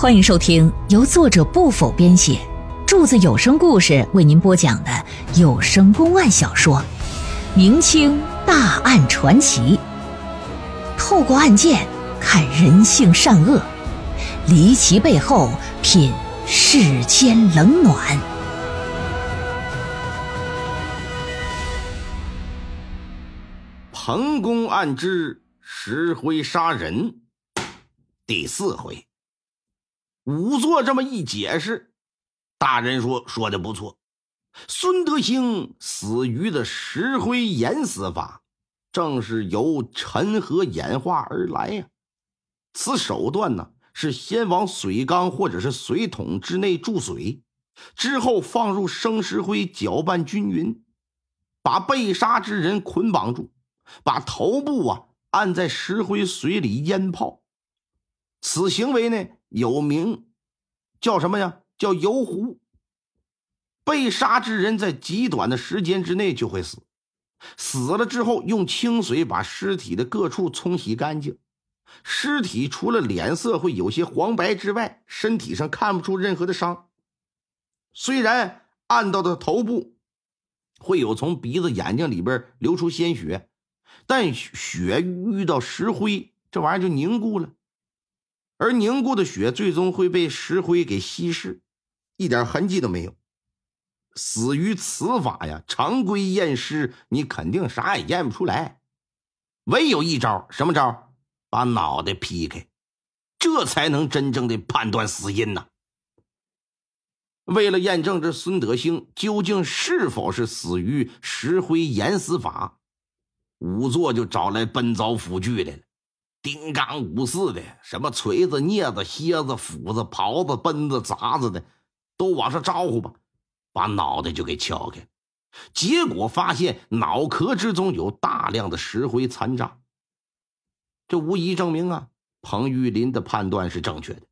欢迎收听由作者不否编写，柱子有声故事为您播讲的有声公案小说《明清大案传奇》，透过案件看人性善恶，离奇背后品世间冷暖。彭公案之石灰杀人第四回。仵作这么一解释，大人说说的不错。孙德兴死于的石灰岩死法，正是由沉河演化而来呀。此手段呢，是先往水缸或者是水桶之内注水，之后放入生石灰，搅拌均匀，把被杀之人捆绑住，把头部啊按在石灰水里淹泡。此行为呢？有名叫什么呀？叫游湖。被杀之人在极短的时间之内就会死，死了之后用清水把尸体的各处冲洗干净。尸体除了脸色会有些黄白之外，身体上看不出任何的伤。虽然按到的头部会有从鼻子、眼睛里边流出鲜血，但血遇到石灰，这玩意儿就凝固了。而凝固的血最终会被石灰给稀释，一点痕迹都没有。死于此法呀，常规验尸你肯定啥也验不出来，唯有一招，什么招？把脑袋劈开，这才能真正的判断死因呐。为了验证这孙德兴究竟是否是死于石灰淹死法，仵作就找来奔凿斧具来了。金刚五四的，什么锤子、镊子、蝎子、斧子、刨子、奔子、砸子的，都往上招呼吧，把脑袋就给撬开。结果发现脑壳之中有大量的石灰残渣，这无疑证明啊，彭玉林的判断是正确的。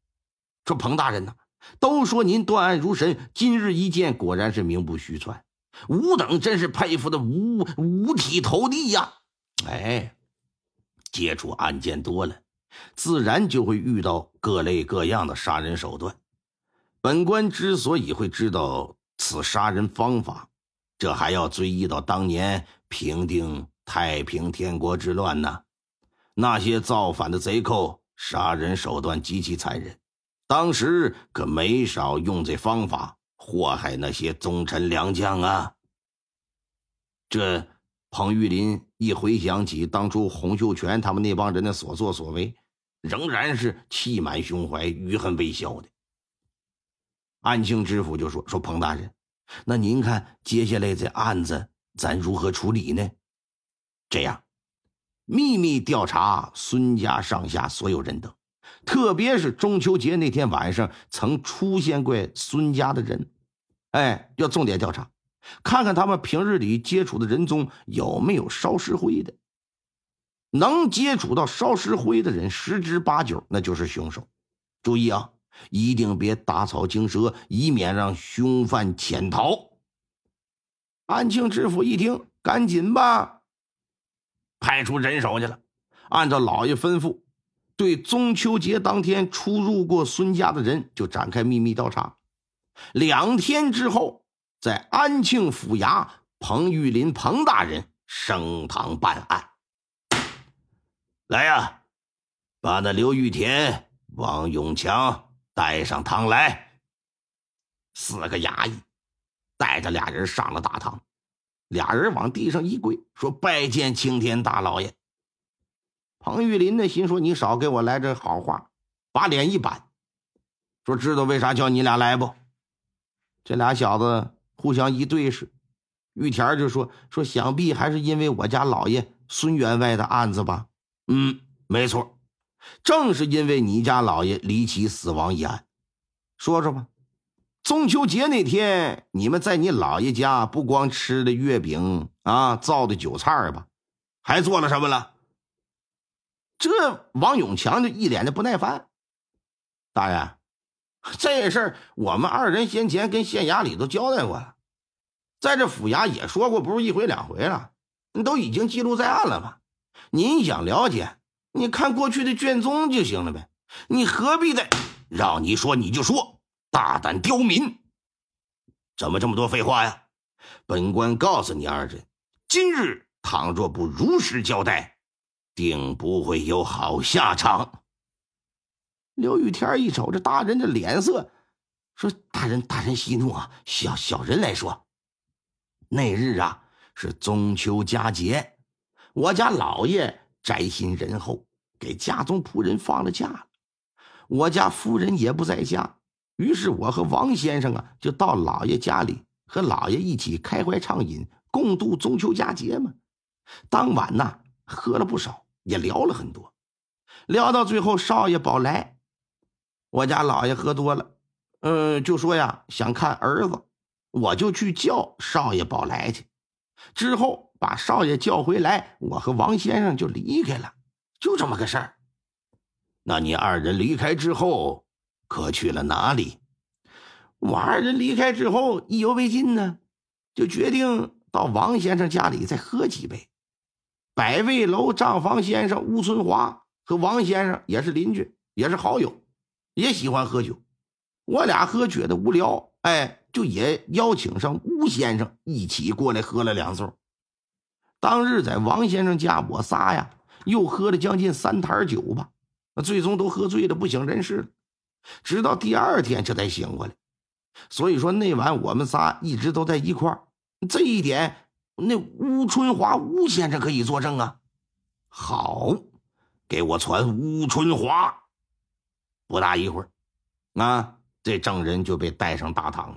说彭大人呐，都说您断案如神，今日一见，果然是名不虚传。吾等真是佩服的五五体投地呀！哎。接触案件多了，自然就会遇到各类各样的杀人手段。本官之所以会知道此杀人方法，这还要追忆到当年平定太平天国之乱呢。那些造反的贼寇，杀人手段极其残忍，当时可没少用这方法祸害那些忠臣良将啊。这。彭玉林一回想起当初洪秀全他们那帮人的所作所为，仍然是气满胸怀、余恨未消的。安庆知府就说：“说彭大人，那您看接下来这案子咱如何处理呢？这样，秘密调查孙家上下所有人等，特别是中秋节那天晚上曾出现过孙家的人，哎，要重点调查。”看看他们平日里接触的人中有没有烧石灰的，能接触到烧石灰的人，十之八九那就是凶手。注意啊，一定别打草惊蛇，以免让凶犯潜逃。安庆知府一听，赶紧吧，派出人手去了，按照老爷吩咐，对中秋节当天出入过孙家的人就展开秘密调查。两天之后。在安庆府衙，彭玉林彭大人升堂办案。来呀，把那刘玉田、王永强带上堂来。四个衙役带着俩人上了大堂，俩人往地上一跪，说：“拜见青天大老爷。”彭玉林呢，心说：“你少给我来这好话。”把脸一板，说：“知道为啥叫你俩来不？”这俩小子。互相一对视，玉田就说：“说想必还是因为我家老爷孙员外的案子吧？”“嗯，没错，正是因为你家老爷离奇死亡一案。说说吧，中秋节那天你们在你老爷家不光吃的月饼啊，造的酒菜吧，还做了什么了？”这王永强就一脸的不耐烦：“大人。” 这事儿我们二人先前跟县衙里都交代过了，在这府衙也说过，不是一回两回了，都已经记录在案了嘛。您想了解，你看过去的卷宗就行了呗。你何必的？让你说你就说，大胆刁民！怎么这么多废话呀？本官告诉你二人，今日倘若不如实交代，定不会有好下场。刘玉天一瞅这大人的脸色，说：“大人，大人息怒啊！小小人来说，那日啊是中秋佳节，我家老爷宅心仁厚，给家中仆人放了假了，我家夫人也不在家。”于是我和王先生啊，就到老爷家里和老爷一起开怀畅饮，共度中秋佳节嘛。当晚呢，喝了不少，也聊了很多。聊到最后，少爷宝来，我家老爷喝多了，嗯，就说呀想看儿子，我就去叫少爷宝来去。之后把少爷叫回来，我和王先生就离开了，就这么个事儿。那你二人离开之后？可去了哪里？我二人离开之后，意犹未尽呢，就决定到王先生家里再喝几杯。百味楼账房先生吴春华和王先生也是邻居，也是好友，也喜欢喝酒。我俩喝觉得无聊，哎，就也邀请上吴先生一起过来喝了两盅。当日在王先生家，我仨呀又喝了将近三坛酒吧，最终都喝醉了，不省人事了。直到第二天这才醒过来，所以说那晚我们仨一直都在一块儿。这一点，那吴春华吴先生可以作证啊。好，给我传吴春华。不大一会儿，啊，这证人就被带上大堂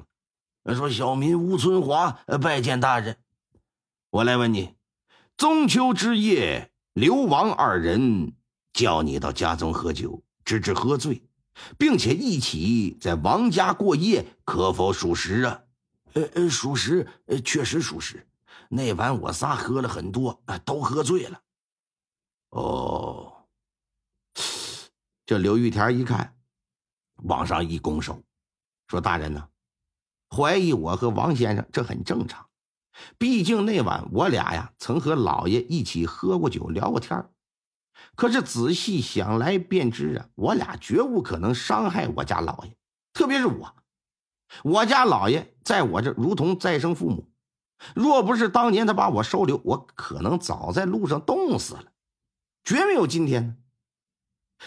了。说小民吴春华拜见大人。我来问你，中秋之夜，刘王二人叫你到家中喝酒，直至喝醉。并且一起在王家过夜，可否属实啊？呃呃，属实，呃，确实属实。那晚我仨喝了很多，都喝醉了。哦，这刘玉田一看，往上一拱手，说：“大人呢，怀疑我和王先生，这很正常。毕竟那晚我俩呀，曾和老爷一起喝过酒，聊过天可是仔细想来便知啊，我俩绝无可能伤害我家老爷，特别是我，我家老爷在我这如同再生父母，若不是当年他把我收留，我可能早在路上冻死了，绝没有今天。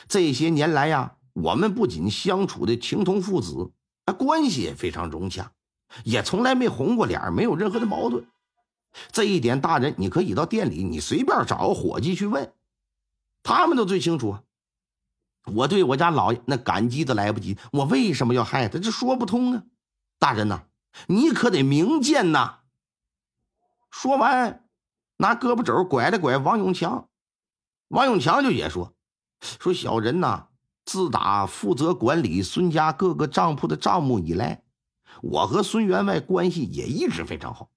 这些年来呀，我们不仅相处的情同父子，啊，关系也非常融洽，也从来没红过脸，没有任何的矛盾。这一点，大人你可以到店里，你随便找个伙计去问。他们都最清楚！我对我家老爷那感激都来不及，我为什么要害他？这说不通啊！大人呐，你可得明鉴呐！说完，拿胳膊肘拐了拐王永强，王永强就也说：“说小人呐，自打负责管理孙家各个账铺的账目以来，我和孙员外关系也一直非常好。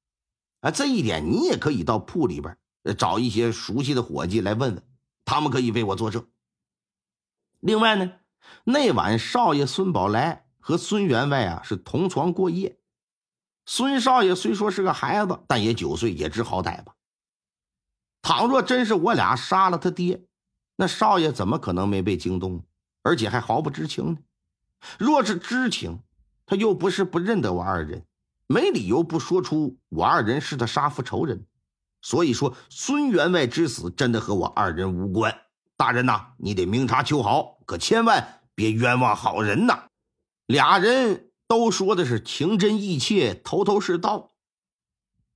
啊，这一点你也可以到铺里边找一些熟悉的伙计来问问。”他们可以为我作证。另外呢，那晚少爷孙宝来和孙员外啊是同床过夜。孙少爷虽说是个孩子，但也九岁，也知好歹吧。倘若真是我俩杀了他爹，那少爷怎么可能没被惊动，而且还毫不知情呢？若是知情，他又不是不认得我二人，没理由不说出我二人是他杀父仇人。所以说，孙员外之死真的和我二人无关。大人呐，你得明察秋毫，可千万别冤枉好人呐！俩人都说的是情真意切，头头是道。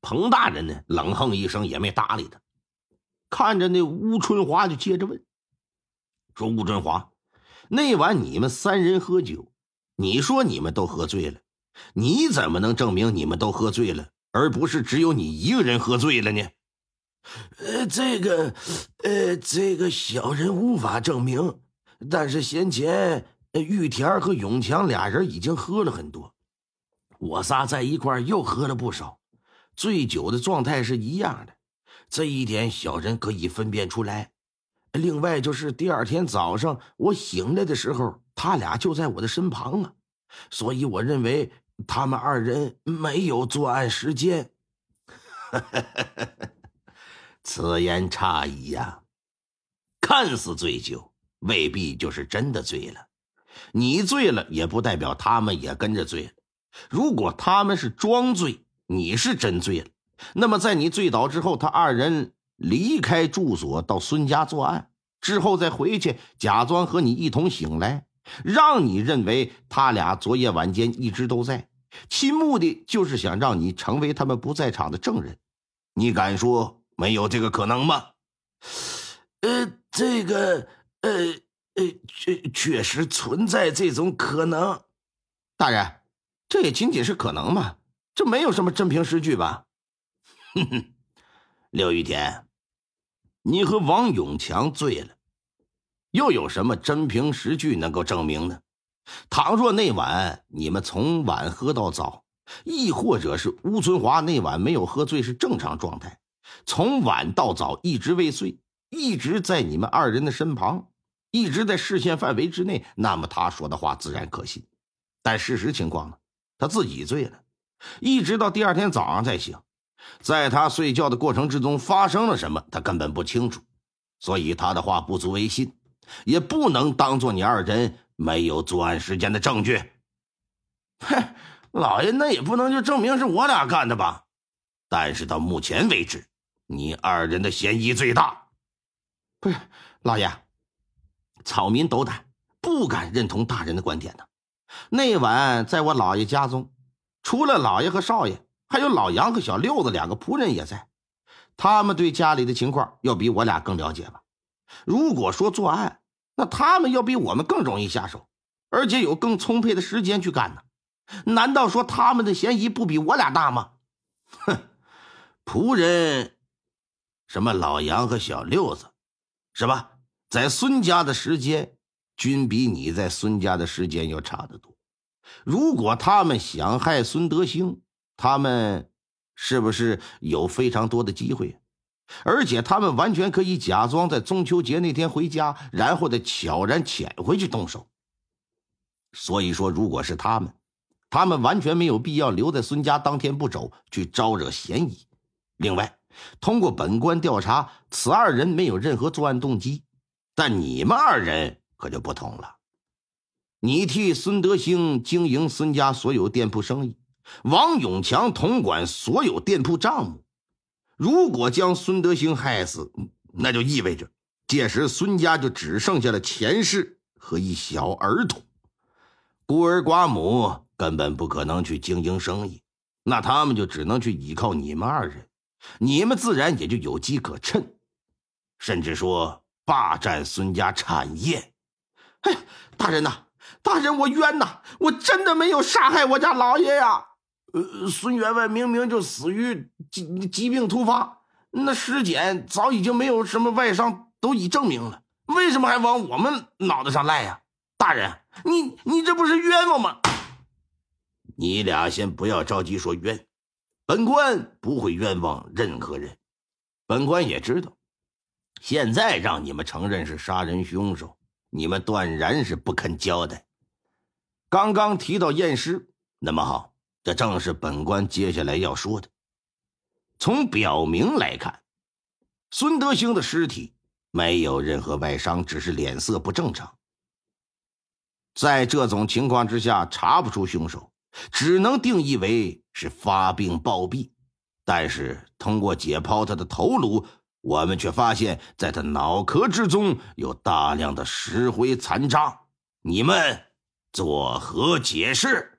彭大人呢，冷哼一声，也没搭理他。看着那吴春华，就接着问：“说吴春华，那晚你们三人喝酒，你说你们都喝醉了，你怎么能证明你们都喝醉了，而不是只有你一个人喝醉了呢？”呃，这个，呃，这个小人无法证明。但是先前玉田和永强俩人已经喝了很多，我仨在一块又喝了不少，醉酒的状态是一样的。这一点小人可以分辨出来。另外就是第二天早上我醒来的时候，他俩就在我的身旁啊，所以我认为他们二人没有作案时间。此言差矣呀！看似醉酒，未必就是真的醉了。你醉了也不代表他们也跟着醉了。如果他们是装醉，你是真醉了，那么在你醉倒之后，他二人离开住所到孙家作案之后再回去，假装和你一同醒来，让你认为他俩昨夜晚间一直都在，其目的就是想让你成为他们不在场的证人。你敢说没有这个可能吗？呃，这个，呃呃，确确实存在这种可能，大人。这也仅仅是可能嘛，这没有什么真凭实据吧？哼哼，刘玉田，你和王永强醉了，又有什么真凭实据能够证明呢？倘若那晚你们从晚喝到早，亦或者是吴春华那晚没有喝醉是正常状态，从晚到早一直未睡，一直在你们二人的身旁，一直在视线范围之内，那么他说的话自然可信。但事实情况呢？他自己醉了，一直到第二天早上才醒。在他睡觉的过程之中发生了什么，他根本不清楚，所以他的话不足为信，也不能当做你二人没有作案时间的证据。哼，老爷，那也不能就证明是我俩干的吧？但是到目前为止，你二人的嫌疑最大。不是，老爷，草民斗胆，不敢认同大人的观点呢。那晚在我老爷家中，除了老爷和少爷，还有老杨和小六子两个仆人也在。他们对家里的情况要比我俩更了解吧？如果说作案，那他们要比我们更容易下手，而且有更充沛的时间去干呢。难道说他们的嫌疑不比我俩大吗？哼，仆人，什么老杨和小六子，是吧？在孙家的时间。均比你在孙家的时间要差得多。如果他们想害孙德兴，他们是不是有非常多的机会？而且他们完全可以假装在中秋节那天回家，然后再悄然潜回去动手。所以说，如果是他们，他们完全没有必要留在孙家当天不走，去招惹嫌疑。另外，通过本官调查，此二人没有任何作案动机，但你们二人。可就不同了，你替孙德兴经营孙家所有店铺生意，王永强统管所有店铺账目。如果将孙德兴害死，那就意味着届时孙家就只剩下了钱氏和一小儿童，孤儿寡母根本不可能去经营生意，那他们就只能去依靠你们二人，你们自然也就有机可趁，甚至说霸占孙家产业。哎，大人呐，大人，我冤呐！我真的没有杀害我家老爷呀。呃，孙员外明明就死于疾疾病突发，那尸检早已经没有什么外伤，都已证明了，为什么还往我们脑袋上赖呀？大人，你你这不是冤枉吗？你俩先不要着急说冤，本官不会冤枉任何人。本官也知道，现在让你们承认是杀人凶手。你们断然是不肯交代。刚刚提到验尸，那么好，这正是本官接下来要说的。从表明来看，孙德兴的尸体没有任何外伤，只是脸色不正常。在这种情况之下，查不出凶手，只能定义为是发病暴毙。但是通过解剖他的头颅。我们却发现，在他脑壳之中有大量的石灰残渣，你们作何解释？